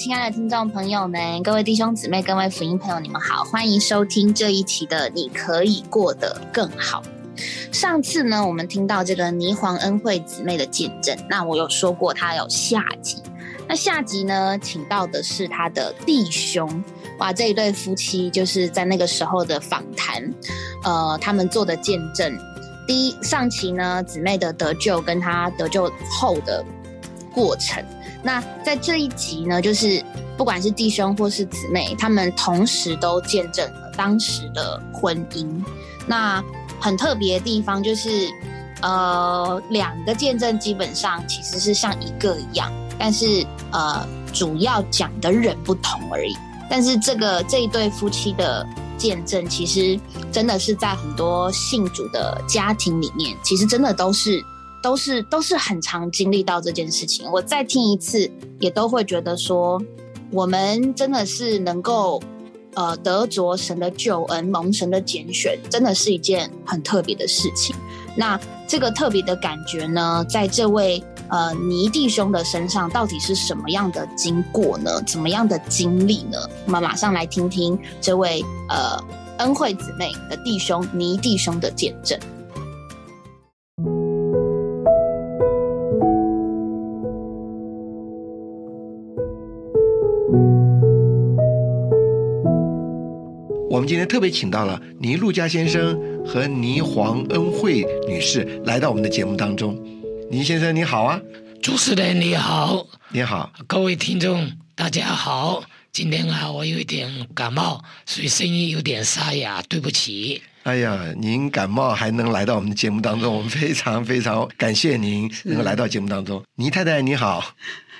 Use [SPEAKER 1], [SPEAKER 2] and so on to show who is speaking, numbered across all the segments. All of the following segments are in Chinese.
[SPEAKER 1] 亲爱的听众朋友们，各位弟兄姊妹、各位福音朋友，你们好，欢迎收听这一期的《你可以过得更好》。上次呢，我们听到这个霓凰恩惠姊妹的见证，那我有说过她有下集，那下集呢，请到的是她的弟兄，哇，这一对夫妻就是在那个时候的访谈，呃，他们做的见证。第一上期呢，姊妹的得救跟她得救后的过程。那在这一集呢，就是不管是弟兄或是姊妹，他们同时都见证了当时的婚姻。那很特别的地方就是，呃，两个见证基本上其实是像一个一样，但是呃，主要讲的人不同而已。但是这个这一对夫妻的见证，其实真的是在很多信主的家庭里面，其实真的都是。都是都是很常经历到这件事情，我再听一次也都会觉得说，我们真的是能够呃得着神的救恩，蒙神的拣选，真的是一件很特别的事情。那这个特别的感觉呢，在这位呃尼弟兄的身上，到底是什么样的经过呢？怎么样的经历呢？我们马上来听听这位呃恩惠姊妹的弟兄尼弟兄的见证。
[SPEAKER 2] 今天特别请到了倪路佳先生和倪黄恩惠女士来到我们的节目当中。倪先生你好啊，
[SPEAKER 3] 主持人你好，
[SPEAKER 2] 你好，
[SPEAKER 3] 各位听众大家好。今天啊，我有一点感冒，所以声音有点沙哑，对不起。
[SPEAKER 2] 哎呀，您感冒还能来到我们的节目当中，我们非常非常感谢您能够来到节目当中。倪太太你好，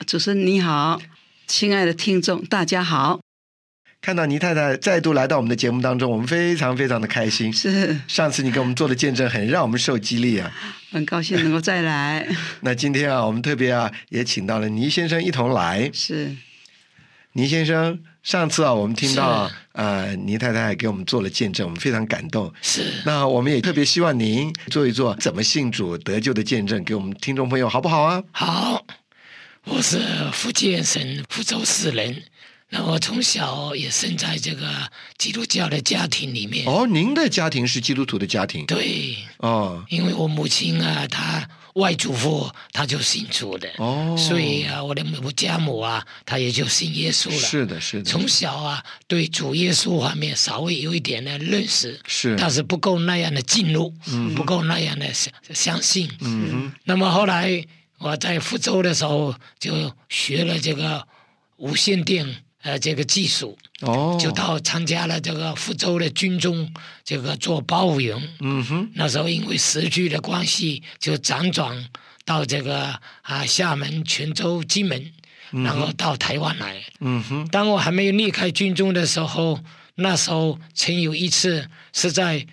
[SPEAKER 4] 主持人你好，亲爱的听众大家好。
[SPEAKER 2] 看到倪太太再度来到我们的节目当中，我们非常非常的开心。
[SPEAKER 4] 是
[SPEAKER 2] 上次你给我们做的见证，很让我们受激励啊。
[SPEAKER 4] 很高兴能够再来。
[SPEAKER 2] 那今天啊，我们特别啊，也请到了倪先生一同来。
[SPEAKER 4] 是
[SPEAKER 2] 倪先生，上次啊，我们听到呃，倪太太给我们做了见证，我们非常感动。
[SPEAKER 3] 是
[SPEAKER 2] 那我们也特别希望您做一做怎么信主得救的见证，给我们听众朋友好不好啊？
[SPEAKER 3] 好，我是福建省福州市人。那我从小也生在这个基督教的家庭里面。
[SPEAKER 2] 哦，您的家庭是基督徒的家庭。
[SPEAKER 3] 对。
[SPEAKER 2] 哦。
[SPEAKER 3] 因为我母亲啊，她外祖父他就信主的。
[SPEAKER 2] 哦。
[SPEAKER 3] 所以啊，我的母家母啊，她也就信耶稣了。
[SPEAKER 2] 是的，是的。
[SPEAKER 3] 从小啊，对主耶稣方面稍微有一点的认识。
[SPEAKER 2] 是。
[SPEAKER 3] 但是不够那样的进入，嗯不够那样的相相信。
[SPEAKER 2] 嗯
[SPEAKER 3] 那么后来我在福州的时候，就学了这个无线电。呃，这个技术，
[SPEAKER 2] 哦，
[SPEAKER 3] 就到参加了这个福州的军中，这个做包务员。
[SPEAKER 2] 嗯哼，
[SPEAKER 3] 那时候因为时局的关系，就辗转到这个啊厦门、泉州、金门，然后到台湾来。
[SPEAKER 2] 嗯哼，
[SPEAKER 3] 当我还没有离开军中的时候，那时候曾有一次是在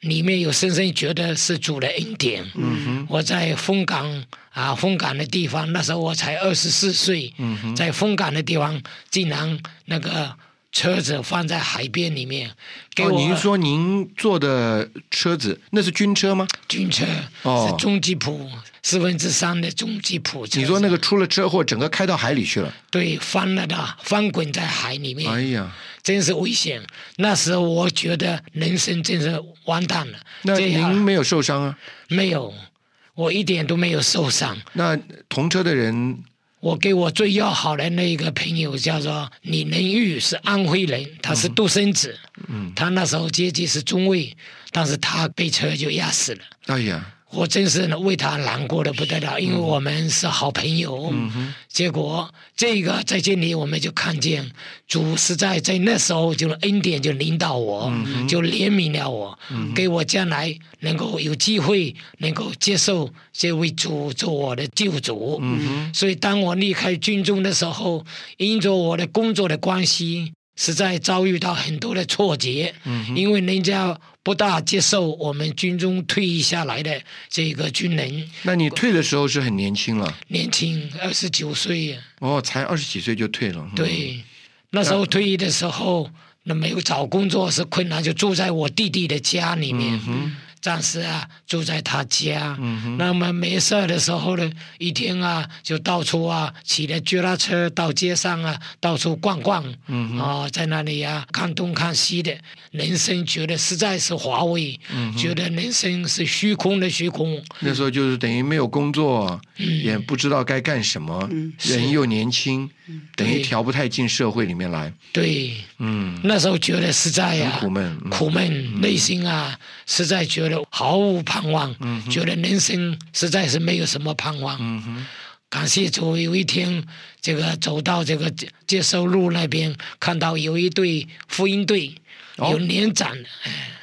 [SPEAKER 3] 里面有深深觉得是主的恩典。
[SPEAKER 2] 嗯哼，
[SPEAKER 3] 我在风港。啊，风港的地方，那时候我才二十四岁，在风港的地方，竟然那个车子放在海边里面。
[SPEAKER 2] 哦，您说您坐的车子那是军车吗？
[SPEAKER 3] 军车，哦，是中吉普四分之三的中吉普车。
[SPEAKER 2] 你说那个出了车祸，整个开到海里去了？
[SPEAKER 3] 对，翻了的，翻滚在海里面。
[SPEAKER 2] 哎呀，
[SPEAKER 3] 真是危险！那时候我觉得人生真是完蛋了。
[SPEAKER 2] 那您没有受伤啊？
[SPEAKER 3] 没有。我一点都没有受伤。
[SPEAKER 2] 那同车的人，
[SPEAKER 3] 我给我最要好的那一个朋友叫做李仁玉，是安徽人，他是独生子。
[SPEAKER 2] 嗯，
[SPEAKER 3] 他那时候阶级是中尉，但是他被车就压死了。
[SPEAKER 2] 哎呀！
[SPEAKER 3] 我真是为他难过的不得了，因为我们是好朋友。结果这个在这里，我们就看见主实在在那时候就恩典就领导我，就怜悯了我，给我将来能够有机会能够接受这位主做我的救主。所以当我离开军中的时候，因着我的工作的关系。实在遭遇到很多的挫折，因为人家不大接受我们军中退役下来的这个军人。
[SPEAKER 2] 那你退的时候是很年轻了？
[SPEAKER 3] 年轻，二十九岁。
[SPEAKER 2] 哦，才二十几岁就退了。
[SPEAKER 3] 对，那时候退役的时候，那没有找工作是困难，就住在我弟弟的家里面。暂时啊住在他家。
[SPEAKER 2] 嗯
[SPEAKER 3] 那么没事的时候呢，一天啊就到处啊骑着脚踏车到街上啊到处逛逛。啊、在那里啊看东看西的，人生觉得实在是乏味，
[SPEAKER 2] 嗯
[SPEAKER 3] 觉得人生是虚空的虚空。
[SPEAKER 2] 那时候就是等于没有工作，
[SPEAKER 3] 嗯。
[SPEAKER 2] 也不知道该干什么，
[SPEAKER 3] 是
[SPEAKER 2] 人又年轻，等于调不太进社会里面来。
[SPEAKER 3] 对，
[SPEAKER 2] 嗯，
[SPEAKER 3] 那时候觉得实在呀、
[SPEAKER 2] 很苦闷嗯。
[SPEAKER 3] 苦闷，内心啊，实在觉得毫无盼望，嗯觉得人生实在是没有什么盼望。
[SPEAKER 2] 嗯哼，
[SPEAKER 3] 感谢主，有一天这个走到这个接接收路那边，看到有一队福音队
[SPEAKER 2] 哦。
[SPEAKER 3] 有年长的，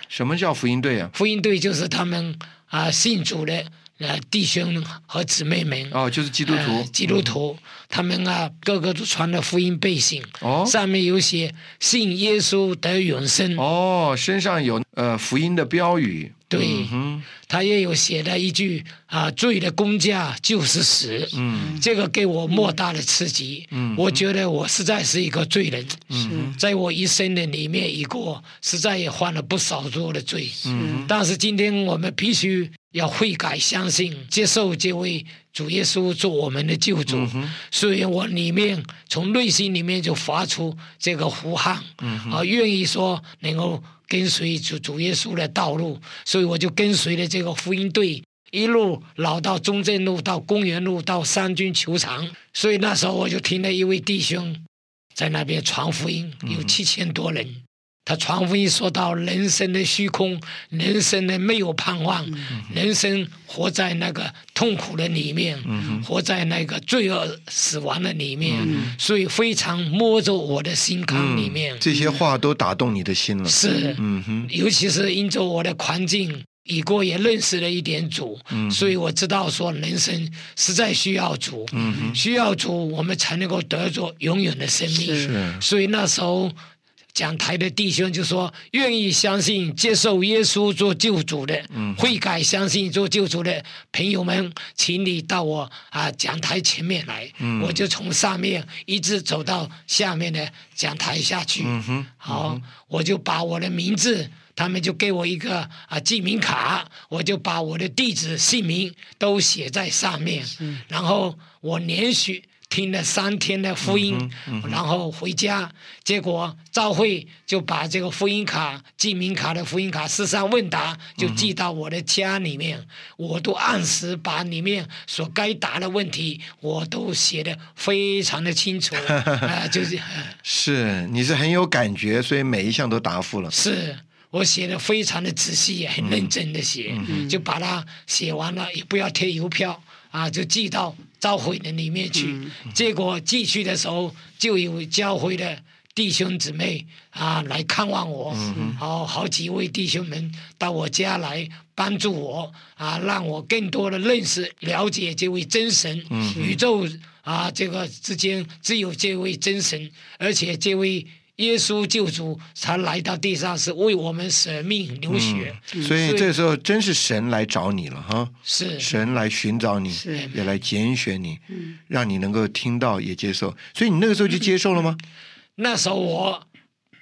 [SPEAKER 2] 什么叫福音队啊？
[SPEAKER 3] 福音队就是他们啊信主的呃弟兄和姊妹们。
[SPEAKER 2] 哦，就是基督徒。
[SPEAKER 3] 呃。基督徒，他们啊，个个都穿了福音背心，
[SPEAKER 2] 哦。
[SPEAKER 3] 上面有写“信耶稣得永生”，
[SPEAKER 2] 哦，身上有呃福音的标语。
[SPEAKER 3] 对。
[SPEAKER 2] 嗯，
[SPEAKER 3] 他也有写了一句啊，罪的公价就是死。
[SPEAKER 2] 嗯。
[SPEAKER 3] 这个给我莫大的刺激。
[SPEAKER 2] 嗯。
[SPEAKER 3] 我觉得我实在是一个罪人，
[SPEAKER 4] 嗯。
[SPEAKER 3] 在我一生的里面一过，实在也犯了不少多的罪。
[SPEAKER 2] 嗯
[SPEAKER 3] 但是今天我们必须要悔改，相信接受这位主耶稣做我们的救主。
[SPEAKER 2] 嗯
[SPEAKER 3] 所以我里面从内心里面就发出这个呼喊，
[SPEAKER 2] 嗯
[SPEAKER 3] 啊，愿意说能够跟随主主耶稣的道路，所以我就跟随了这个福音队。一路老到中正路，到公园路，到三军球场，所以那时候我就听了一位弟兄在那边传福音，有七千多人。他传福音说到人生的虚空，人生的没有盼望，人生活在那个痛苦的里面，活在那个罪恶死亡的里面，所以非常摸着我的心坎里面。
[SPEAKER 2] 这些话都打动你的心了。
[SPEAKER 3] 是，
[SPEAKER 2] 嗯哼，
[SPEAKER 3] 尤其是因着我的环境，已过也认识了一点主，
[SPEAKER 2] 嗯
[SPEAKER 3] 所以我知道说人生实在需要主，
[SPEAKER 2] 嗯
[SPEAKER 3] 需要主，我们才能够得着永远的生命。
[SPEAKER 2] 是。
[SPEAKER 3] 所以那时候讲台的弟兄就说，愿意相信、接受耶稣做救主的，
[SPEAKER 2] 嗯。
[SPEAKER 3] 悔改相信做救主的朋友们，请你到我啊讲台前面来，
[SPEAKER 2] 嗯。
[SPEAKER 3] 我就从上面一直走到下面的讲台下去。
[SPEAKER 2] 嗯，
[SPEAKER 3] 好，我就把我的名字，他们就给我一个啊记名卡，我就把我的地址、姓名都写在上面，然后我连续。听了三天的福音，然后回家，结果赵慧就把这个福音卡、记名卡的福音卡四三问答就寄到我的家里面，我都按时把里面所该答的问题，我都写的非常的清楚，啊、就是。
[SPEAKER 2] 是，你是很有感觉，所以每一项都答复了。
[SPEAKER 3] 是我写的非常的仔细，很认真的写，就把它写完了，也不要贴邮票啊，就寄到教会的里面去。结果寄去的时候，就有教会的弟兄姊妹啊来看望我，好、好几位弟兄们到我家来帮助我啊，让我更多的认识、了解这位真神，宇宙啊这个之间只有这位真神，而且这位。耶稣救主，才来到地上是为我们舍命流血，
[SPEAKER 2] 所以这时候真是神来找你了哈，
[SPEAKER 3] 是。
[SPEAKER 2] 神来寻找你，
[SPEAKER 4] 是。
[SPEAKER 2] 也来拣选你，让你能够听到也接受。所以你那个时候就接受了吗？
[SPEAKER 3] 那时候我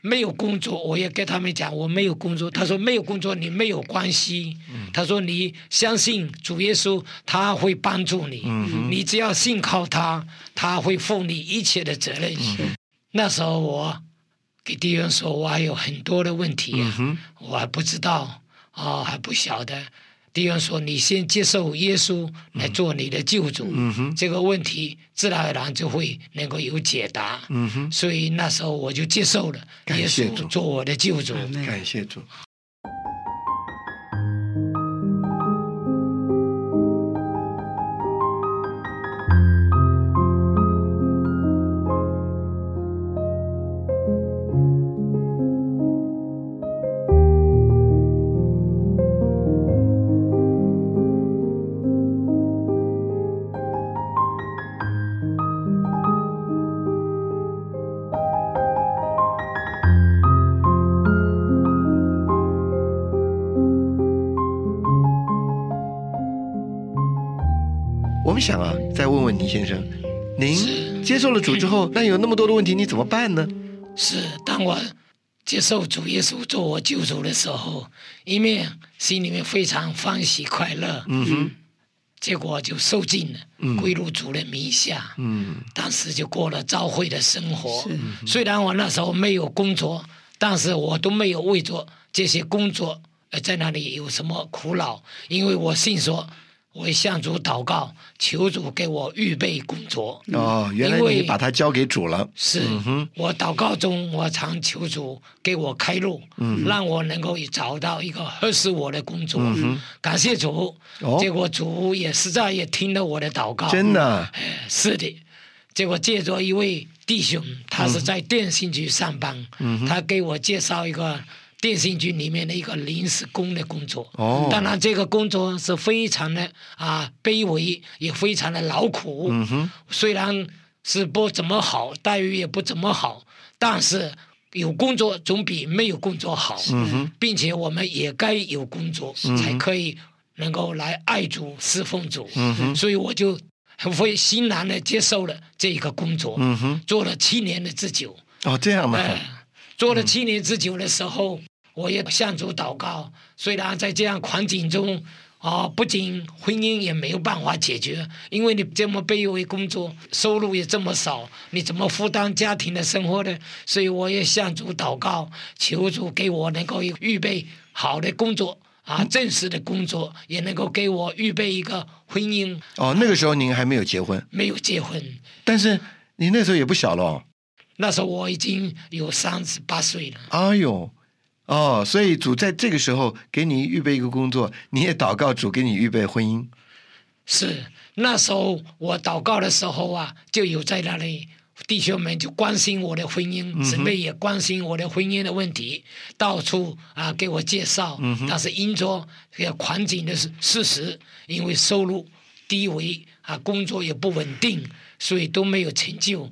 [SPEAKER 3] 没有工作，我也跟他们讲我没有工作。他说没有工作你没有关系，他说你相信主耶稣，他会帮助你，你只要信靠他，他会负你一切的责任。那时候我给弟兄说，我还有很多的问题啊，
[SPEAKER 2] 哼
[SPEAKER 3] 我还不知道啊、还不晓得。弟兄说：“你先接受耶稣来做你的救主，这个问题自然而然就会能够有解答。所以那时候我就接受了耶稣做我的救主。
[SPEAKER 2] 感谢主。们想啊，再问问倪先生，您接受了主之后，那有那么多的问题，你怎么办呢？
[SPEAKER 3] 是，当我接受主耶稣做我救主的时候，一面心里面非常欢喜快乐，
[SPEAKER 2] 嗯哼，
[SPEAKER 3] 结果就受尽了，
[SPEAKER 2] 嗯
[SPEAKER 3] 归入主的名下。
[SPEAKER 2] 嗯
[SPEAKER 3] 当时就过了教会的生活
[SPEAKER 4] 是。
[SPEAKER 3] 虽然我那时候没有工作，但是我都没有为着这些工作而在那里有什么苦恼，因为我信说，我向主祷告，求主给我预备工作。
[SPEAKER 2] 哦，原来你把它交给主了。
[SPEAKER 3] 是、
[SPEAKER 2] 嗯
[SPEAKER 3] 我祷告中，我常求主给我开路，
[SPEAKER 2] 嗯
[SPEAKER 3] 让我能够找到一个合适我的工作。感谢主，
[SPEAKER 2] 哦。
[SPEAKER 3] 结果主也实在也听了我的祷告，
[SPEAKER 2] 真的，
[SPEAKER 3] 哎是的，结果借着一位弟兄，他是在电信局上班，
[SPEAKER 2] 嗯
[SPEAKER 3] 他给我介绍一个电信局里面的一个临时工的工作。
[SPEAKER 2] 哦
[SPEAKER 3] 当然这个工作是非常的啊卑微，也非常的劳苦。
[SPEAKER 2] 嗯哼，
[SPEAKER 3] 虽然是不怎么好，待遇也不怎么好，但是有工作总比没有工作好。
[SPEAKER 2] 嗯哼，
[SPEAKER 3] 并且我们也该有工作，才可以能够来爱主、侍奉主。
[SPEAKER 2] 嗯哼
[SPEAKER 3] 所以我就很会欣然的接受了这一个工作，做了七年的之久。
[SPEAKER 2] 哦，这样吗？
[SPEAKER 3] 哎，做了七年之久的时候，我也向主祷告。虽然在这样环境中，啊、不仅婚姻也没有办法解决，因为你这么卑微工作，收入也这么少，你怎么负担家庭的生活呢？所以我也向主祷告，求主给我能够预备好的工作。啊，正式的工作也能够给我预备一个婚姻，
[SPEAKER 2] 哦，那个时候您还没有结婚，
[SPEAKER 3] 没有结婚，
[SPEAKER 2] 但是你那时候也不小了哦。
[SPEAKER 3] 那时候我已经有三十八岁了。
[SPEAKER 2] 哎呦，哦，所以主在这个时候给你预备一个工作，你也祷告主给你预备婚姻。
[SPEAKER 3] 是那时候我祷告的时候啊，就有在那里弟兄们就关心我的婚姻，姊妹也关心我的婚姻的问题，到处啊给我介绍。但是因着这个环境的事事实，因为收入低微啊，工作也不稳定，所以都没有成就。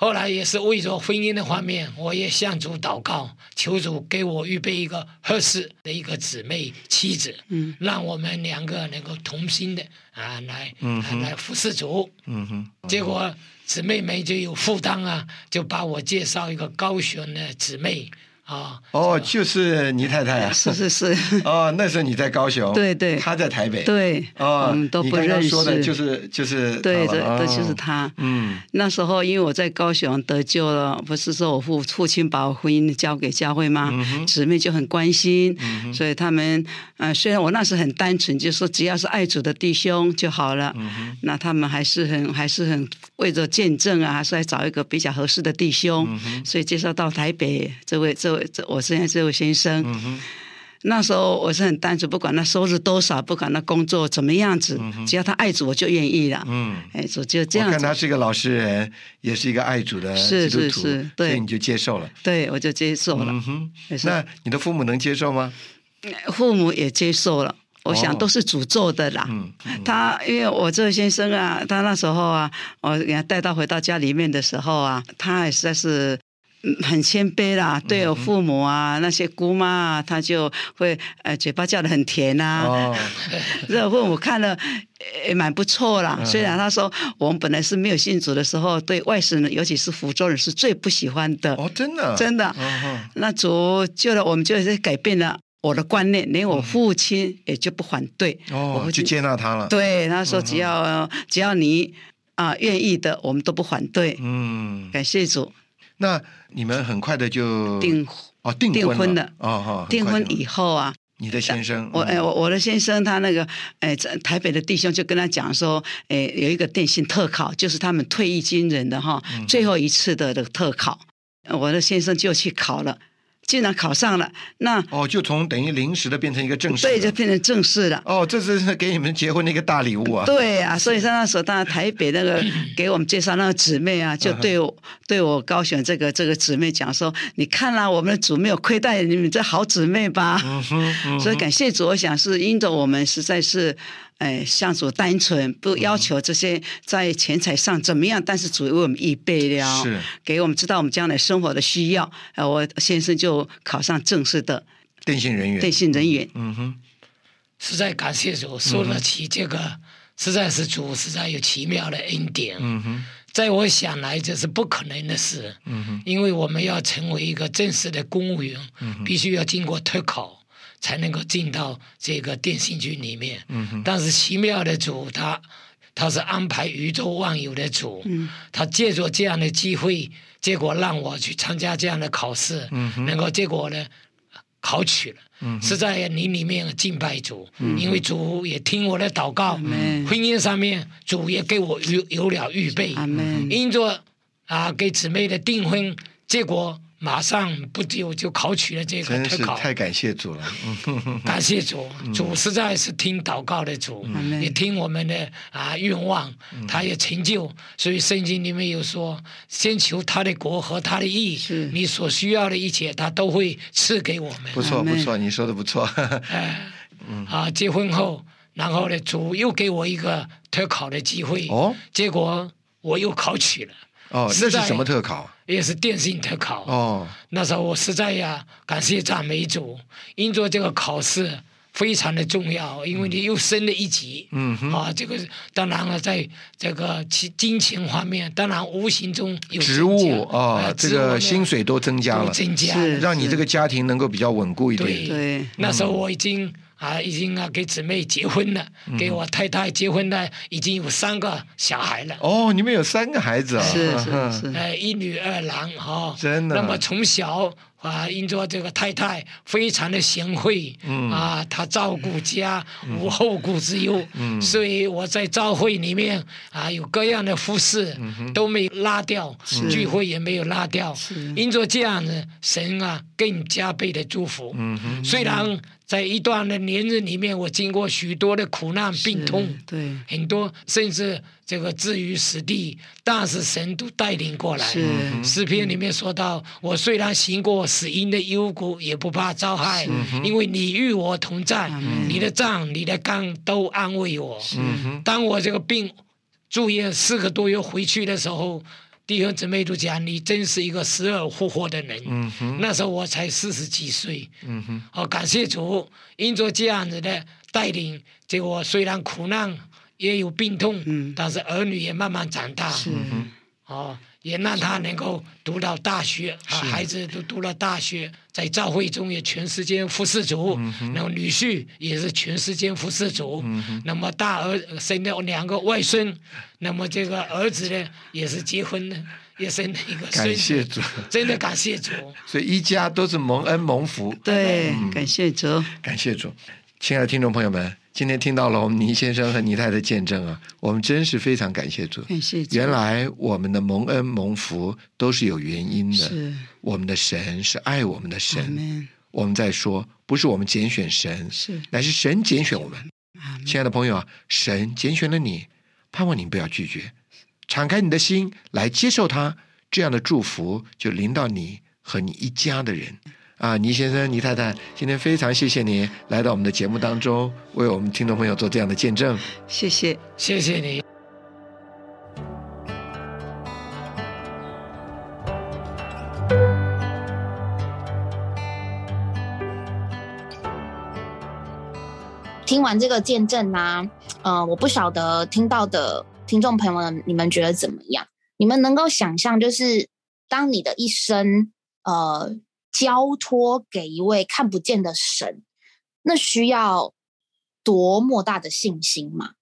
[SPEAKER 3] 后来也是为着婚姻的方面，我也向主祷告，求主给我预备一个合适的一个姊妹妻子，嗯，让我们两个能够同心的啊来、啊来服侍主。
[SPEAKER 2] 嗯哼，
[SPEAKER 3] 结果姊妹们就有负担啊，就把我介绍一个高雄的姊妹啊，
[SPEAKER 2] 哦，就是倪太太啊。
[SPEAKER 4] 是是是，
[SPEAKER 2] 哦，那时候你在高雄，
[SPEAKER 4] 对对。
[SPEAKER 2] 他在台北，，
[SPEAKER 4] 对，
[SPEAKER 2] 哦，
[SPEAKER 4] 我们都不认识。
[SPEAKER 2] 说的就是就是
[SPEAKER 4] 对对，这，就是
[SPEAKER 2] 哦
[SPEAKER 4] 他。
[SPEAKER 2] 嗯。
[SPEAKER 4] 那时候因为我在高雄得救了，不是说我父父亲把我婚姻交给教会吗？
[SPEAKER 2] 嗯
[SPEAKER 4] 姊妹就很关心，所以他们呃，虽然我那时很单纯，就说只要是爱主的弟兄就好了，
[SPEAKER 2] 嗯
[SPEAKER 4] 那他们还是很还是很为着见证啊，还是来找一个比较合适的弟兄，
[SPEAKER 2] 嗯
[SPEAKER 4] 所以介绍到台北这位这我现在这位先生。
[SPEAKER 2] 嗯
[SPEAKER 4] 那时候我是很单纯，不管他收入多少，不管他工作怎么样子，只要他爱主，我就愿意了。
[SPEAKER 2] 嗯，
[SPEAKER 4] 哎，主就这样子
[SPEAKER 2] 我看他。是一个老实人，也是一个爱主的
[SPEAKER 4] 是
[SPEAKER 2] 基督徒，
[SPEAKER 4] 是是对
[SPEAKER 2] 所以你就接受了。
[SPEAKER 4] 对，我就接受了，
[SPEAKER 2] 那你的父母能接受吗？
[SPEAKER 4] 父母也接受了。我想
[SPEAKER 2] 哦
[SPEAKER 4] 都是诅咒的啦。
[SPEAKER 2] 嗯
[SPEAKER 4] 他因为我这位先生啊，他那时候啊，我给他带到回到家里面的时候啊，他也实在是。嗯很谦卑啦，对我父母啊，那些姑妈啊，他就会呃嘴巴叫的很甜啊，
[SPEAKER 2] 哦，
[SPEAKER 4] 这我父母看了也蛮不错啦。虽然他说我们本来是没有信主的时候，对外省人，尤其是福州人是最不喜欢的。
[SPEAKER 2] 哦，真的，
[SPEAKER 4] 真的
[SPEAKER 2] 哦
[SPEAKER 4] 那主救了我们，就是改变了我的观念，连我父亲也就不反对。我
[SPEAKER 2] 哦，就
[SPEAKER 4] 父亲
[SPEAKER 2] 接纳他了。，
[SPEAKER 4] 对他说，只要、只要你啊、愿意的，我们都不反对。
[SPEAKER 2] 嗯，
[SPEAKER 4] 感谢主，
[SPEAKER 2] 那你们很快的就
[SPEAKER 4] 订
[SPEAKER 2] 哦订
[SPEAKER 4] 订婚
[SPEAKER 2] 了
[SPEAKER 4] 了
[SPEAKER 2] 哦哈，很
[SPEAKER 4] 订婚以后啊，
[SPEAKER 2] 你的先生，嗯。
[SPEAKER 4] 我哎，我我的先生他那个哎，在台北的弟兄就跟他讲说，哎，有一个电信特考，就是他们退役军人的哈，
[SPEAKER 2] 嗯。
[SPEAKER 4] 最后一次的这个特考，我的先生就去考了，竟然考上了，那
[SPEAKER 2] 哦，就从等于临时的变成一个正式的，
[SPEAKER 4] 对就变成正式了。
[SPEAKER 2] 哦，这是给你们结婚的一个大礼物啊。
[SPEAKER 4] 对啊，所以在那时候，当然台北那个 给我们介绍那个姊妹啊，就对我对我高选这个这个姊妹讲说，你看啦、我们的主没有亏待你们这好姊妹吧。
[SPEAKER 2] 嗯哼，嗯
[SPEAKER 4] 所以感谢主，我想是因着我们实在是，哎，向主单纯，不要求这些在钱财上怎么样，但是主为我们预备了，
[SPEAKER 2] 是
[SPEAKER 4] 给我们知道我们将来生活的需要。呃，我先生就考上正式的
[SPEAKER 2] 电信人员，
[SPEAKER 4] 电信人员。
[SPEAKER 2] 嗯哼，
[SPEAKER 3] 实在感谢主，说得起这个，实在是主实在有奇妙的恩典。
[SPEAKER 2] 嗯哼，
[SPEAKER 3] 在我想来这是不可能的事，
[SPEAKER 2] 嗯哼，
[SPEAKER 3] 因为我们要成为一个正式的公务员，
[SPEAKER 2] 嗯哼
[SPEAKER 3] 必须要经过特考，才能够进到这个电信局里面。
[SPEAKER 2] 嗯哼，
[SPEAKER 3] 但是奇妙的主，他他是安排宇宙万有的主，
[SPEAKER 4] 嗯。
[SPEAKER 3] 他借着这样的机会，结果让我去参加这样的考试，
[SPEAKER 2] 嗯哼。
[SPEAKER 3] 能够结果呢考取了。
[SPEAKER 2] 嗯
[SPEAKER 3] 是在你里面敬拜主，因为主也听我的祷告，
[SPEAKER 4] 门
[SPEAKER 3] 婚姻上面主也给我有有了预备，
[SPEAKER 4] 阿门。
[SPEAKER 3] 因着啊给姊妹的订婚，结果马上不久就考取了这个特考。
[SPEAKER 2] 太感谢主了。
[SPEAKER 3] 感谢主，主实在是听祷告的主，也听我们的啊愿望，他也成就。所以圣经里面有说，先求他的国和他的义，你所需要的一切，他都会赐给我们。
[SPEAKER 2] 不错不错，你说的不错。
[SPEAKER 3] 哎，啊，结婚后，然后呢，主又给我一个特考的机会，
[SPEAKER 2] 哦
[SPEAKER 3] 结果我又考取了，
[SPEAKER 2] 哦，那是什么特考？
[SPEAKER 3] 也是电信特考。
[SPEAKER 2] 哦，
[SPEAKER 3] 那时候我实在呀，感谢赞美主，因着这个考试非常的重要，因为你又升了一级。
[SPEAKER 2] 嗯哼，
[SPEAKER 3] 啊，这个当然了，在这个其金钱方面，当然无形中有
[SPEAKER 2] 职
[SPEAKER 3] 增加
[SPEAKER 2] 务啊
[SPEAKER 3] 呃，
[SPEAKER 2] 这个薪水都增加了，
[SPEAKER 4] 是
[SPEAKER 3] 增加了。
[SPEAKER 2] 让你这个家庭能够比较稳固一
[SPEAKER 3] 对
[SPEAKER 2] 点。
[SPEAKER 4] 对，
[SPEAKER 3] 那时候我已经啊，已经啊给姊妹结婚了，给我太太结婚了，已经有三个小孩了。
[SPEAKER 2] 哦，你们有三个孩子啊？
[SPEAKER 4] 是是是，
[SPEAKER 3] 呃，一女二男哈、
[SPEAKER 2] 真的
[SPEAKER 3] 那么从小啊，因着这个太太非常的贤惠，
[SPEAKER 2] 嗯。
[SPEAKER 3] 啊，她照顾家，无后顾之忧，
[SPEAKER 2] 嗯。
[SPEAKER 3] 所以我在教会里面啊，有各样的服饰、
[SPEAKER 2] 嗯
[SPEAKER 3] 都没有拉掉，聚会也没有拉掉，因着这样子，神啊更加倍的祝福。
[SPEAKER 2] 嗯，
[SPEAKER 3] 虽然在一段的年日里面，我经过许多的苦难、病痛，
[SPEAKER 4] 对，
[SPEAKER 3] 很多甚至这个置于死地，但是神都带领过来。
[SPEAKER 4] 是。
[SPEAKER 3] 诗篇里面说到：“我虽然行过死荫的幽谷，也不怕遭害，因为你与我同在，你的杖、你的竿都安慰我。当我这个病住院四个多月回去的时候，弟兄姊妹都讲你真是一个死而复活的人。
[SPEAKER 2] 嗯，
[SPEAKER 3] 那时候我才四十几岁，
[SPEAKER 2] 嗯哼，
[SPEAKER 3] 哦，感谢主，因着这样子的带领，结果虽然苦难也有病痛，
[SPEAKER 4] 嗯。
[SPEAKER 3] 但是儿女也慢慢长大，
[SPEAKER 4] 是。
[SPEAKER 3] 哦，也让他能够读到大学，啊，孩子都读了大学，在教会中也全时间服侍主，
[SPEAKER 2] 嗯
[SPEAKER 3] 然后女婿也是全时间服侍主，那么大儿生了两个外孙，那么这个儿子呢也是结婚了，也生了一个孙
[SPEAKER 2] 感谢
[SPEAKER 3] 子，
[SPEAKER 2] 主，
[SPEAKER 3] 真的感谢主。
[SPEAKER 2] 所以一家都是蒙恩蒙福。
[SPEAKER 4] 对，感谢主，
[SPEAKER 2] 感谢主，亲爱的听众朋友们，今天听到了我们倪先生和倪太太的见证啊，我们真是非常感谢主。
[SPEAKER 4] 感谢主，
[SPEAKER 2] 原来我们的蒙恩蒙福都是有原因的，
[SPEAKER 4] 是
[SPEAKER 2] 我们的神是爱我们的
[SPEAKER 4] 阿
[SPEAKER 2] 神。
[SPEAKER 4] 门，
[SPEAKER 2] 我们在说，不是我们拣选神，
[SPEAKER 4] 是
[SPEAKER 2] 乃是神拣选我们。亲爱的朋友啊，神拣选了你，盼望你不要拒绝，敞开你的心来接受他，这样的祝福就临到你和你一家的人。啊，倪先生、倪太太，今天非常谢谢你来到我们的节目当中，为我们听众朋友做这样的见证。
[SPEAKER 4] 谢谢。
[SPEAKER 3] 谢谢你。
[SPEAKER 1] 听完这个见证呢、呃，我不晓得听到的听众朋友们，你们觉得怎么样？你们能够想象，就是当你的一生，呃，交托给一位看不见的神，那需要多么大的信心吗？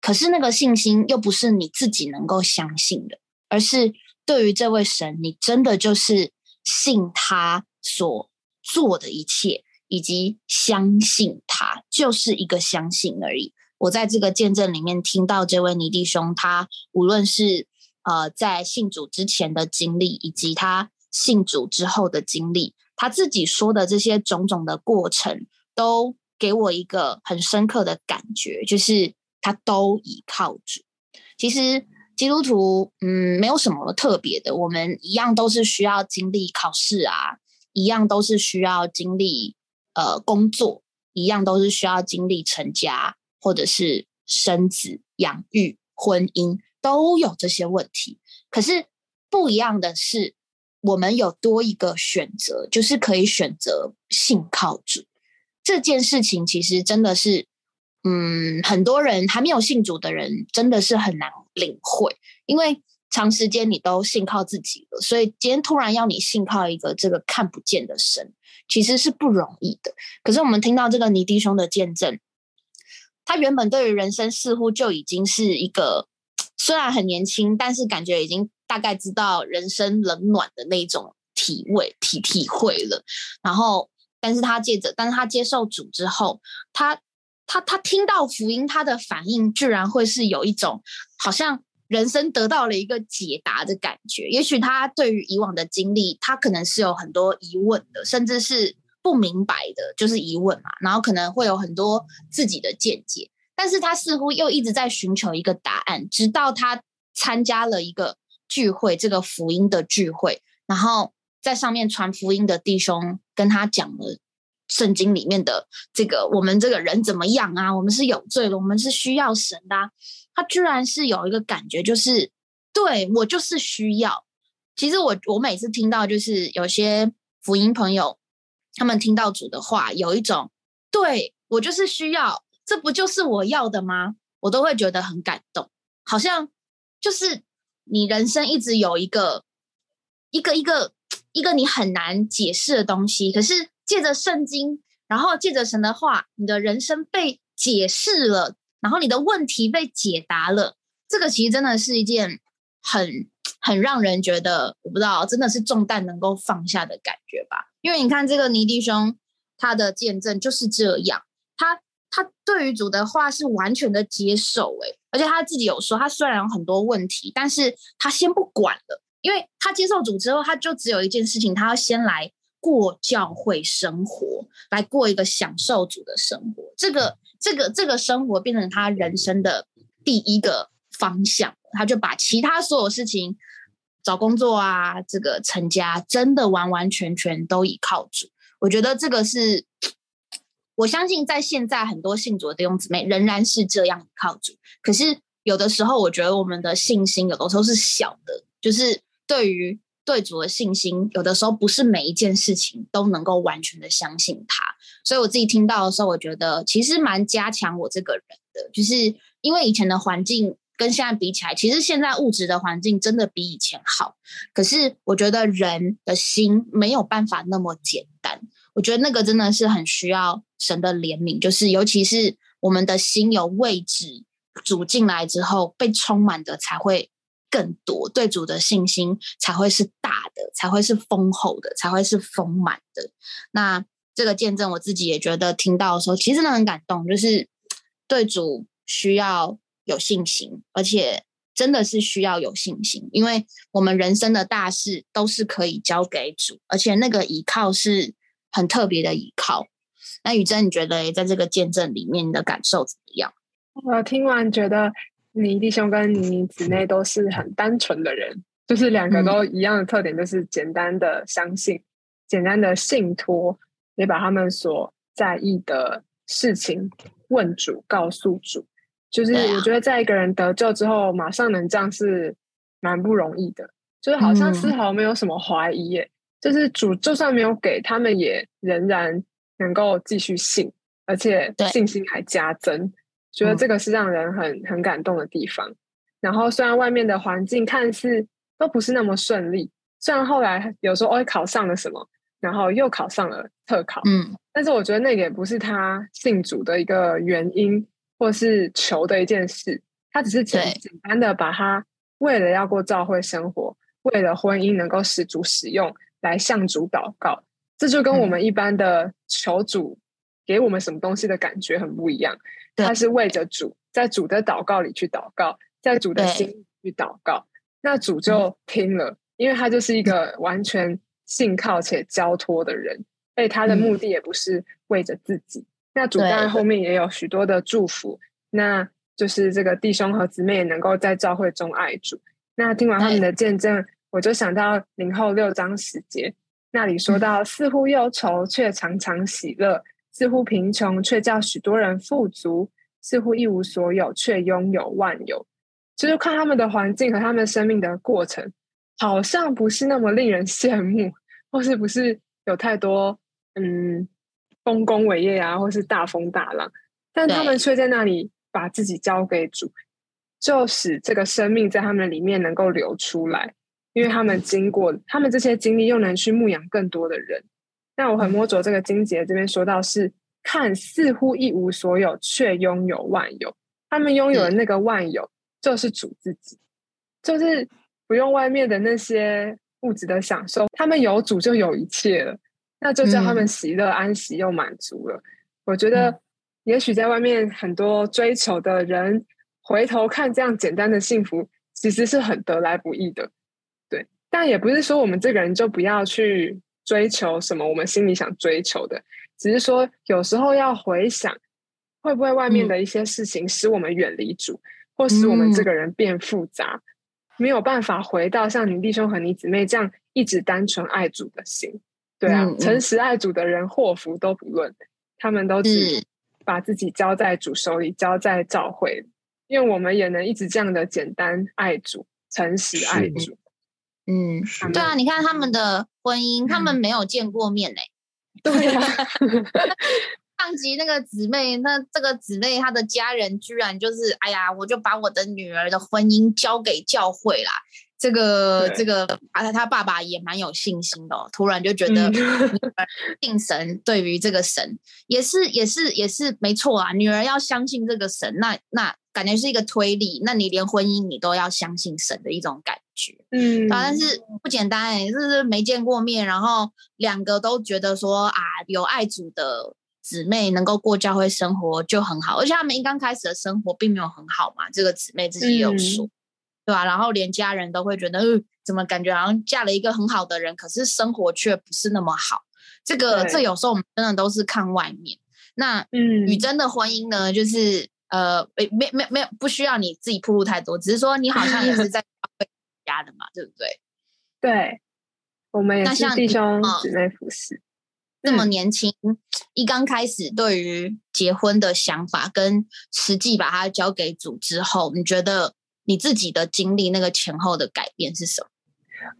[SPEAKER 1] 可是那个信心又不是你自己能够相信的，而是对于这位神，你真的就是信他所做的一切，以及相信他，就是一个相信而已。我在这个见证里面听到这位尼弟兄，他无论是呃在信主之前的经历，以及他信主之后的经历，他自己说的这些种种的过程，都给我一个很深刻的感觉，就是他都倚靠主。其实基督徒，嗯，没有什么特别的，我们一样都是需要经历考试啊，一样都是需要经历呃工作，一样都是需要经历成家，或者是生子、养育、婚姻，都有这些问题。可是不一样的是，我们有多一个选择，就是可以选择信靠主。这件事情其实真的是，嗯，很多人还没有信主的人真的是很难领会，因为长时间你都信靠自己了，所以今天突然要你信靠一个这个看不见的神，其实是不容易的。可是我们听到这个尼弟兄的见证，他原本对于人生似乎就已经是一个虽然很年轻，但是感觉已经大概知道人生冷暖的那种体味体体会了。然后，但是他借着，但是他接受主之后，他他他听到福音，他的反应居然会是有一种好像。人生得到了一个解答的感觉，也许他对于以往的经历，他可能是有很多疑问的，甚至是不明白的，就是疑问嘛。然后可能会有很多自己的见解，但是他似乎又一直在寻求一个答案，直到他参加了一个聚会，这个福音的聚会，然后在上面传福音的弟兄跟他讲了圣经里面的这个我们这个人怎么样啊？我们是有罪的，我们是需要神的。他居然是有一个感觉，就是对我就是需要。其实我我每次听到，就是有些福音朋友，他们听到主的话，有一种对我就是需要，这不就是我要的吗？我都会觉得很感动，好像就是你人生一直有一个一个一个一个你很难解释的东西，可是借着圣经，然后借着神的话，你的人生被解释了。然后你的问题被解答了，这个其实真的是一件很很让人觉得我不知道，真的是重担能够放下的感觉吧。因为你看这个尼弟兄他的见证就是这样，他他对于主的话是完全的接受，诶，而且他自己有说，他虽然有很多问题，但是他先不管了，因为他接受主之后，他就只有一件事情，他要先来过教会生活，来过一个享受主的生活，这个。这个这个生活变成他人生的第一个方向，他就把其他所有事情，找工作啊，这个成家，真的完完全全都依靠主。我觉得这个是，我相信在现在很多信主的弟兄姊妹仍然是这样靠主。可是有的时候，我觉得我们的信心有的时候是小的，就是对于。对主的信心，有的时候不是每一件事情都能够完全的相信他，所以我自己听到的时候，我觉得其实蛮加强我这个人的，就是因为以前的环境跟现在比起来，其实现在物质的环境真的比以前好，可是我觉得人的心没有办法那么简，我觉得那个真的是很需要神的怜悯，就是尤其是我们的心有位置，主进来之后被充满的才会。更多对主的信心才会是大的，才会是丰厚的，才会是丰满的。那这个见证，我自己也觉得听到的时候，其实真的很感动。就是对主需要有信心，而且真的是需要有信心，因为我们人生的大事都是可以交给主，而且那个依靠是很特别的依靠。那雨珍，你觉得在这个见证里面的感受怎么样？
[SPEAKER 5] 我听完觉得。你弟兄跟你姊妹都是很单纯的人，就是两个都一样的特点，就是简单的相信，简单的信托，也把他们所在意的事情问主，告诉主。就是我觉得，在一个人得救之后，马上能这样是蛮不容易的，就是好像丝毫没有什么怀疑耶。就是主就算没有给他们，也仍然能够继续信，而且信心还加增。觉得这个是让人很很感动的地方。然后虽然外面的环境看似都不是那么顺利，虽然后来有时候哦考上了什么，然后又考上了特考，嗯，但是我觉得那个也不是他信主的一个原因，或是求的一件事。他只是简简单的把他为了要过教会生活，为了婚姻能够使主使用来向主祷告，这就跟我们一般的求主给我们什么东西的感觉很不一样。他是为着主，在主的祷告里去祷告，在主的心去祷告，那主就听了，因为他就是一个完全信靠且交托的人，所他的目的也不是为着自己。那主当然后面也有许多的祝福，那就是这个弟兄和姊妹能够在教会中爱主。那听完他们的见证，我就想到零后六章十节那里说到，似乎忧愁，却常常喜乐。似乎贫穷，却叫许多人富足；似乎一无所有，却拥有万有。就是看他们的环境和他们生命的过程，好像不是那么令人羡慕，或是不是有太多嗯丰功伟业啊，或是大风大浪，但他们却在那里把自己交给主，就使这个生命在他们里面能够流出来，因为他们经过他们这些经历，又能去牧养更多的人。那我很摸着这个金姐这边说到是看似乎一无所有，却拥有万有。他们拥有的那个万有，就是主自己，就是不用外面的那些物质的享受，他们有主就有一切了，那就叫他们喜乐、安息又满足了。我觉得，也许在外面很多追求的人，回头看这样简单的幸福，其实是很得来不易的。对，但也不是说我们这个人就不要去追求什么我们心里想追求的，只是说有时候要回想。会不会外面的一些事情使我们远离主，或使我们这个人变复杂，没有办法回到像你弟兄和你姊妹这样一直单纯爱主的心？对啊，诚实爱主的人祸福都不论，他们都只把自己交在主手里，交在教会。因为我们也能一直这样的简单爱主、诚实爱主。
[SPEAKER 1] 嗯，对啊，你看他们的婚姻，他们没有见过面呢。
[SPEAKER 5] 对啊。
[SPEAKER 1] 上级那个姊妹，那这个姊妹她的家人居然就是，哎呀，我就把我的女儿的婚姻交给教会啦。这个这个，而且他爸爸也蛮有信心的，突然就觉得信神对于这个神也是也是也是没错啊，女儿要相信这个神，那那感觉是一个推理，那你连婚姻你都要相信神的一种感觉，嗯，但是不简单哎，就是没见过面，然后两个都觉得说啊，有爱主的。姊妹能够过教会生活就很好，而且他们一刚开始的生活并没有很好嘛。这个姊妹自己也有说，对吧？然后连家人都会觉得，嗯怎么感觉好像嫁了一个很好的人，可是生活却不是那么好。这个这有时候我们真的都是看外面。那雨珍的婚姻呢，就是呃，没没没没有不需要你自己铺路太多，只是说你好像也是在家的嘛，对不对？
[SPEAKER 5] 对，我们也是弟兄姊妹服侍。
[SPEAKER 1] 这么年轻，一刚开始对于结婚的想法跟实际把它交给主之后，你觉得你自己的经历那个前后的改变是什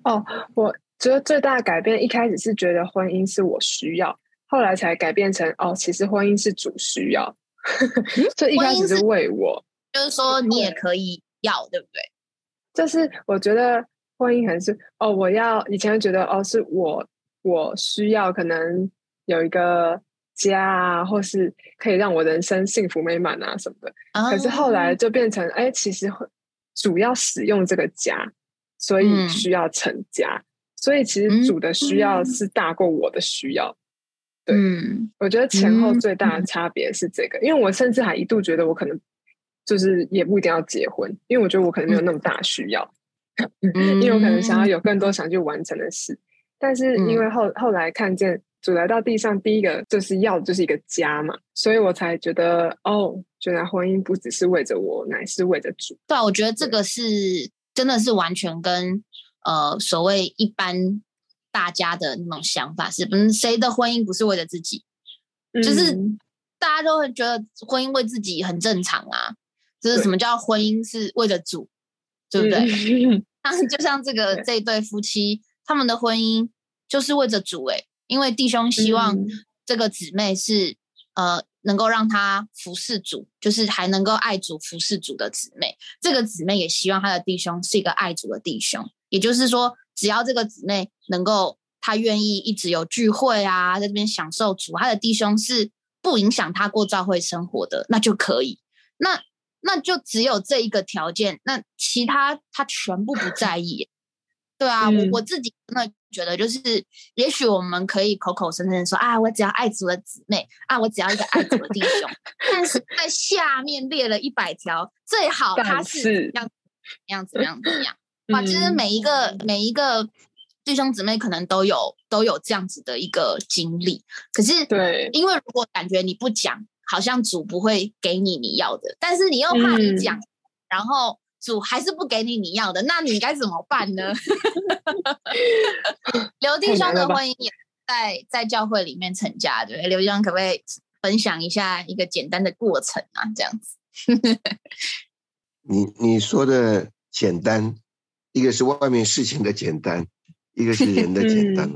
[SPEAKER 1] 么？
[SPEAKER 5] 哦，我觉得最大的改变一开始是觉得婚姻是我需要，后来才改变成哦，其实婚姻是主需要。所以一开始是为我，
[SPEAKER 1] 就是说你也可以要，对不对？
[SPEAKER 5] 就是我觉得婚姻可能是哦，我要以前觉得哦，是我我需要可能。有一个家啊，或是可以让我人生幸福美满啊什么的。可是后来就变成，哎，其实主要使用这个家，所以需要成家。所以其实主的需要是大过我的需要。对，我觉得前后最大的差别是这个。因为我甚至还一度觉得我可能就是也不一定要结婚，因为我觉得我可能没有那么大需要，因为我可能想要有更多想去完成的事。但是因为后后来看见。主来到地上，第一个就是要就是一个家嘛，所以我才觉得哦，原来婚姻不只是为着我，乃是为着主。
[SPEAKER 1] 对啊，我觉得这个是真的是完全跟呃所谓一般大家的那种想法是，嗯，谁的婚姻不是为了自己？就是大家都会觉得婚姻为自己很正常啊。就是什么叫婚姻是为了主，对不对？像就像这个 这对夫妻，他们的婚姻就是为着主，哎。因为弟兄希望这个姊妹是呃能够让他服侍主，就是还能够爱主服侍主的姊妹。这个姊妹也希望他的弟兄是一个爱主的弟兄。也就是说，只要这个姊妹能够他愿意一直有聚会啊，在这边享受主，他的弟兄是不影响他过教会生活的，那就可以。那那就只有这一个条件，那其他他全部不在意。对啊，我我自己真的觉得，就是也许我们可以口口声声说啊，我只要爱主的姊妹啊，我只要一个爱主的弟兄，但是在下面列了一百条，最好他是样样怎样怎么样 哇！其实每一个每一个弟兄姊妹可能都有都有这样子的一个经历，可是
[SPEAKER 5] 对，
[SPEAKER 1] 因为如果感觉你不讲，好像主不会给你你要的，但是你又怕你讲，然后。主还是不给你你要的，那你该怎么办呢？刘弟兄的婚姻也在在教会里面成家，对不对刘弟兄可不可以分享一下一个简单的过程啊？这样子，
[SPEAKER 2] 你你说的简单，一个是外面事情的简单，一个是人的简单。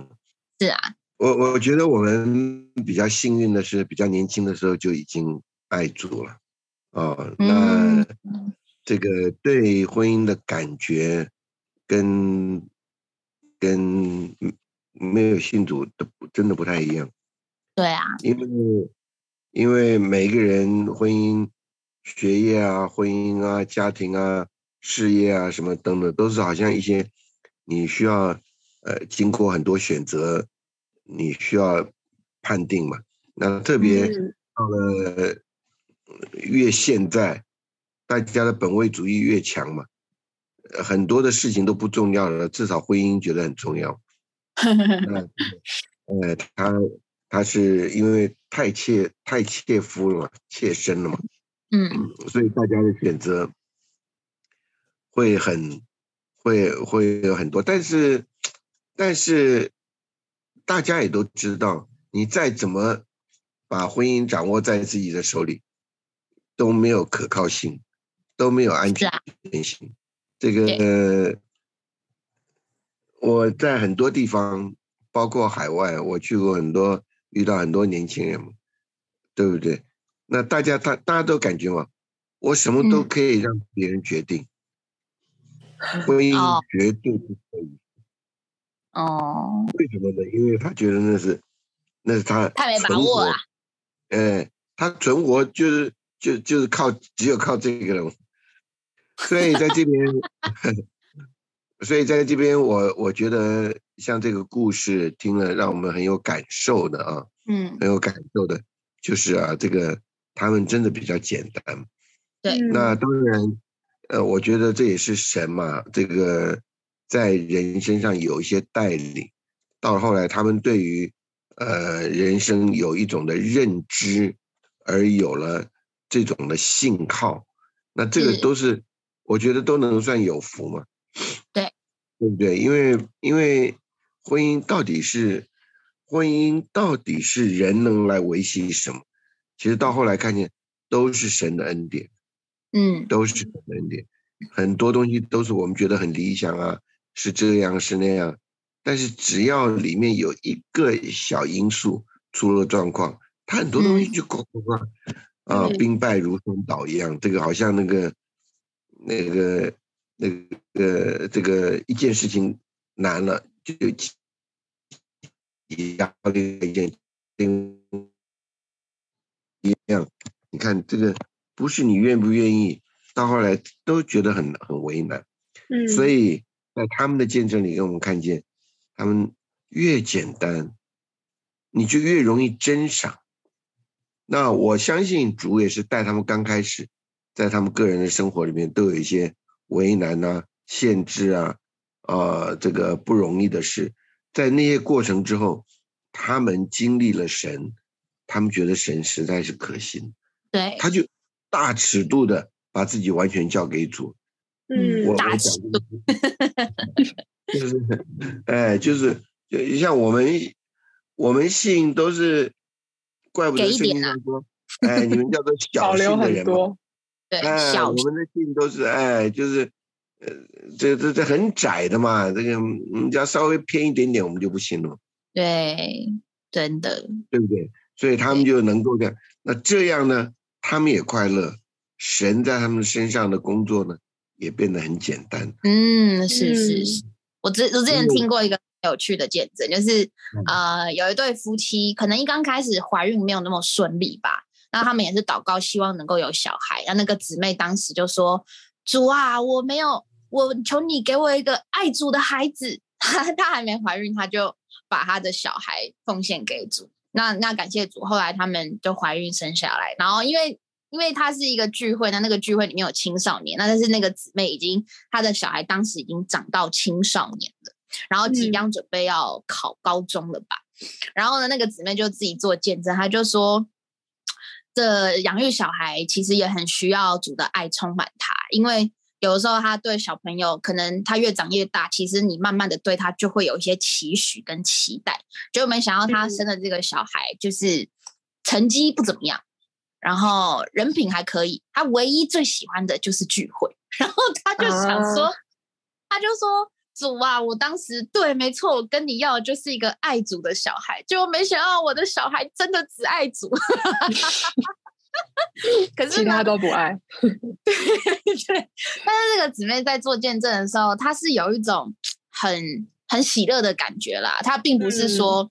[SPEAKER 1] 是啊，
[SPEAKER 2] 我我觉得我们比较幸运的是，比较年轻的时候就已经爱主了。哦，那。
[SPEAKER 6] 这个对婚姻的感觉跟跟没有信主的真的不太一样。
[SPEAKER 1] 对啊，
[SPEAKER 6] 因为因为每个人婚姻、学业啊、婚姻啊、家庭啊、事业啊什么等等，都是好像一些你需要呃经过很多选择，你需要判定嘛。那特别到了越现在，大家的本位主义越强嘛，很多的事情都不重要了，至少婚姻觉得很重要。呃，他他是因为太切太切肤了嘛，切身了嘛，
[SPEAKER 1] 嗯，
[SPEAKER 6] 所以大家的选择会很会会有很多，但是但是大家也都知道，你再怎么把婚姻掌握在自己的手里，都没有可靠性，都没有安全性。这个我在很多地方，包括海外，我去过很多，遇到很多年轻人嘛，对不对？那大家大大家都感觉嘛，我什么都可以让别人决定，婚姻绝对不可以。
[SPEAKER 1] 哦，
[SPEAKER 6] 为什么呢？因为他觉得那是那是他
[SPEAKER 1] 太没把握了。
[SPEAKER 6] 哎，他存活就是就就是靠只有靠这个人，所以在这边，所以在这边，我我觉得像这个故事听了，让我们很有感受的啊，
[SPEAKER 1] 嗯，
[SPEAKER 6] 很有感受的，就是啊，这个他们真的比较简单。
[SPEAKER 1] 对，
[SPEAKER 6] 那当然，呃，我觉得这也是神嘛，这个在人身上有一些带领，到后来他们对于。呃，人生有一种的认知，而有了这种的信号，那这个都是我觉得都能算有福嘛？
[SPEAKER 1] 对，
[SPEAKER 6] 对不对？因为因为婚姻到底是婚姻到底是人能来维系什么？其实到后来看见都是神的恩典，
[SPEAKER 1] 嗯，
[SPEAKER 6] 都是神的恩典，很多东西都是我们觉得很理想啊，是这样是那样。但是只要里面有一个小因素出了状况，它很多东西就咣咣咣啊，兵败如山倒一样。这个好像那个那个那个这个一件事情难了，就压力一件一样。你看这个不是你愿不愿意，到后来都觉得很很为难。
[SPEAKER 5] 嗯，
[SPEAKER 6] 所以在他们的见证里，给我们看见。他们越简单，你就越容易珍赏。那我相信主也是带他们刚开始，在他们个人的生活里面都有一些为难啊、限制啊，呃，这个不容易的事。在那些过程之后，他们经历了神，他们觉得神实在是可信，
[SPEAKER 1] 对，
[SPEAKER 6] 他就大尺度的把自己完全交给主。
[SPEAKER 5] 嗯，
[SPEAKER 1] 大尺度。
[SPEAKER 6] 就是，哎，就是，就像我们，我们信都是，怪不得圣经上说，哎，你们叫做 小信的人嘛，
[SPEAKER 1] 对，
[SPEAKER 6] 哎，我们的信都是，哎，就是，呃，这这这很窄的嘛，这个，你只要稍微偏一点点，我们就不信了。
[SPEAKER 1] 对，真的，
[SPEAKER 6] 对不对？所以他们就能够这样，那这样呢，他们也快乐，神在他们身上的工作呢，也变得很简单。
[SPEAKER 1] 嗯，是是是。我之我之前听过一个有趣的见证，就是呃，有一对夫妻，可能一刚开始怀孕没有那么顺利吧，那他们也是祷告，希望能够有小孩。那那个姊妹当时就说：“主啊，我没有，我求你给我一个爱主的孩子。”她她还没怀孕，她就把她的小孩奉献给主。那那感谢主，后来他们就怀孕生下来，然后因为。因为他是一个聚会，那那个聚会里面有青少年，那但是那个姊妹已经她的小孩当时已经长到青少年了，然后即将准备要考高中了吧？然后呢，那个姊妹就自己做见证，她就说，这养育小孩其实也很需要主的爱充满他，因为有的时候他对小朋友可能他越长越大，其实你慢慢的对他就会有一些期许跟期待，就没想到他生的这个小孩就是成绩不怎么样。然后人品还可以，他唯一最喜欢的就是聚会。然后他就想说，他就说：“主啊，我当时对，没错，我跟你要的就是一个爱主的小孩。结果没想到我的小孩真的只爱主。”可是
[SPEAKER 5] 其他都不爱。
[SPEAKER 1] 对，但是这个姊妹在做见证的时候，她是有一种很很喜乐的感觉啦。她并不是说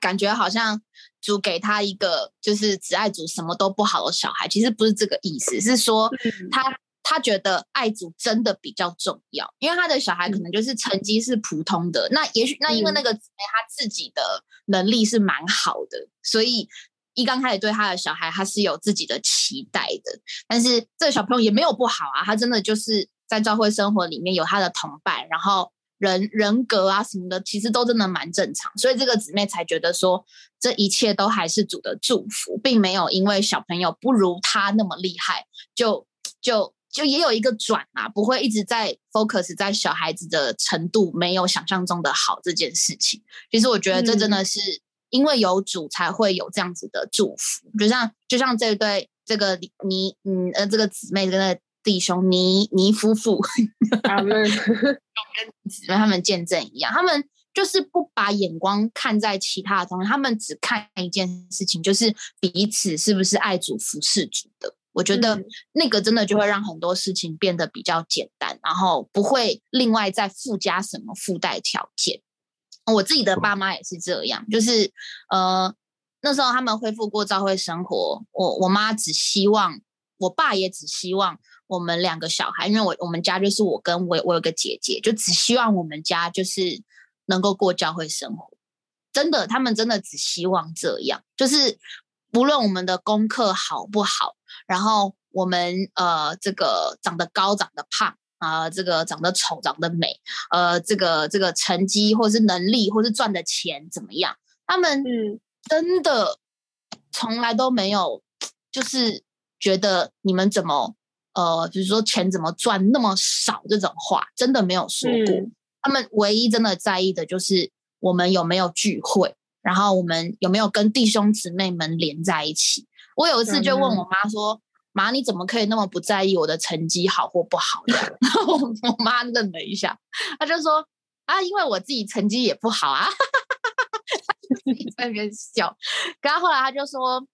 [SPEAKER 1] 感觉好像主给她一个就是只爱主什么都不好的小孩，其实不是这个意思，是说她她觉得爱主真的比较重要，因为他的小孩可能就是成绩是普通的，那也许那因为那个姊妹她自己的能力是蛮好的，所以。一刚开始对他的小孩，他是有自己的期待的，但是这个小朋友也没有不好啊，他真的就是在教会生活里面有他的同伴，然后人人格啊什么的，其实都真的蛮正常，所以这个姊妹才觉得说，这一切都还是主的祝福，并没有因为小朋友不如他那么厉害，就就就也有一个转啊，不会一直在 focus 在小孩子的程度没有想象中的好这件事情。其实我觉得这真的是。因为有主才会有这样子的祝福，就像就像这对这个你嗯呃这个姊妹跟那弟兄尼尼夫妇，
[SPEAKER 5] 他们跟
[SPEAKER 1] 姊妹他们见证一样，他们就是不把眼光看在其他的东西，他们只看一件事情，就是彼此是不是爱主服侍主的。我觉得那个真的就会让很多事情变得比较简单，然后不会另外再附加什么附带条件。我自己的爸妈也是这样，就是呃那时候他们恢复过教会生活，我我妈只希望，我爸也只希望我们两个小孩，因为我我们家就是我跟我我有个姐姐，就只希望我们家就是能够过教会生活。真的，他们真的只希望这样，就是不论我们的功课好不好，然后我们呃这个长得高长得胖。啊，这个长得丑，长得美，呃，这个这个成绩，或是能力，或是赚的钱怎么样？他们真的从来都没有，就是觉得你们怎么，呃，比如说钱怎么赚那么少这种话，真的没有说过。他们唯一真的在意的就是我们有没有聚会，然后我们有没有跟弟兄姊妹们连在一起。我有一次就问我妈说。妈，你怎么可以那么不在意我的成绩好或不好的？然后我妈愣了一下，她就说：“啊，因为我自己成绩也不好啊。”在那边笑。然后后来他就说，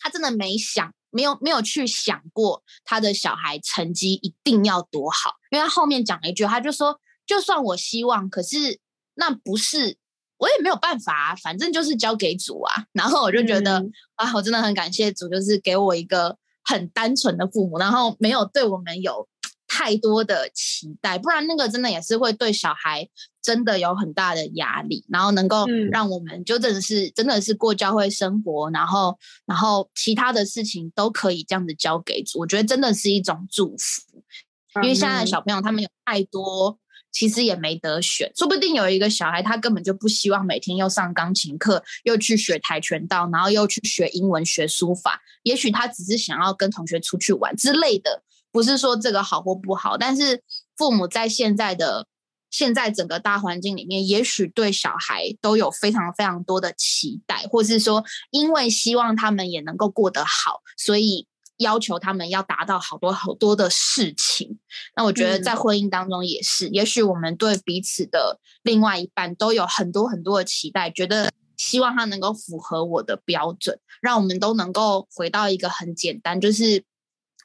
[SPEAKER 1] 他真的没想，没有没有去想过他的小孩成绩一定要多好。因为他后面讲了一句，他就说：“就算我希望，可是那不是我也没有办法，反正就是交给主啊。”然后我就觉得啊，我真的很感谢主，就是给我一个。很单纯的父母，然后没有对我们有太多的期待，不然那个真的也是会对小孩真的有很大的压力，然后能够让我们就真的是真的是过教会生活，然后然后其他的事情都可以这样子交给主，我觉得真的是一种祝福，因为现在的小朋友他们有太多。其实也没得选，说不定有一个小孩，他根本就不希望每天又上钢琴课，又去学跆拳道，然后又去学英文、学书法。也许他只是想要跟同学出去玩之类的，不是说这个好或不好。但是父母在现在的现在整个大环境里面，也许对小孩都有非常非常多的期待，或是说因为希望他们也能够过得好，所以。要求他们要达到好多好多的事情，那我觉得在婚姻当中也是，也许我们对彼此的另外一半都有很多很多的期待，觉得希望他能够符合我的标准，让我们都能够回到一个很简单，就是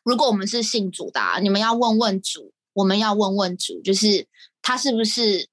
[SPEAKER 1] 如果我们是信主的，啊你们要问问主，我们要问问主，就是他是不是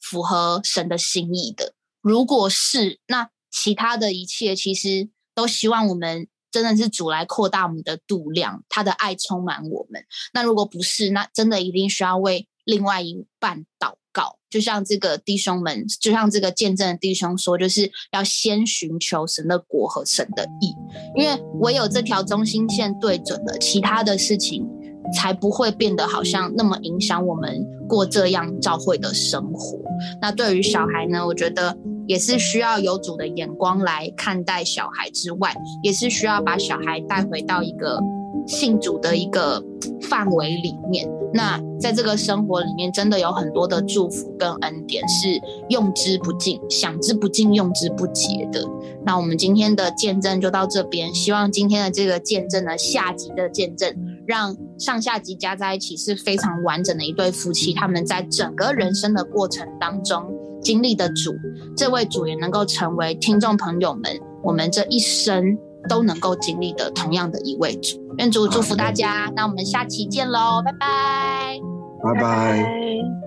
[SPEAKER 1] 符合神的心意的？如果是，那其他的一切其实都希望我们。真的是主来扩大我们的度量，他的爱充满我们。那如果不是，那真的一定需要为另外一半祷告。就像这个弟兄们，就像这个见证的弟兄说，就是要先寻求神的国和神的意，因为唯有这条中心线对准了，其他的事情才不会变得好像那么影响我们过这样教会的生活。那对于小孩呢，我觉得。也是需要有主的眼光来看待小孩之外，也是需要把小孩带回到一个信主的一个范围里面。那在这个生活里面，真的有很多的祝福跟恩典是用之不尽、想之不尽、用之不竭的。那我们今天的见证就到这边，希望今天的这个见证呢，下集的见证，让上下集加在一起是非常完整的一对夫妻，他们在整个人生的过程当中。经历的主，这位主也能够成为听众朋友们我们这一生都能够经历的同样的一位主。愿主祝福大家，那我们下期见喽，拜拜，
[SPEAKER 6] 拜拜。
[SPEAKER 5] 拜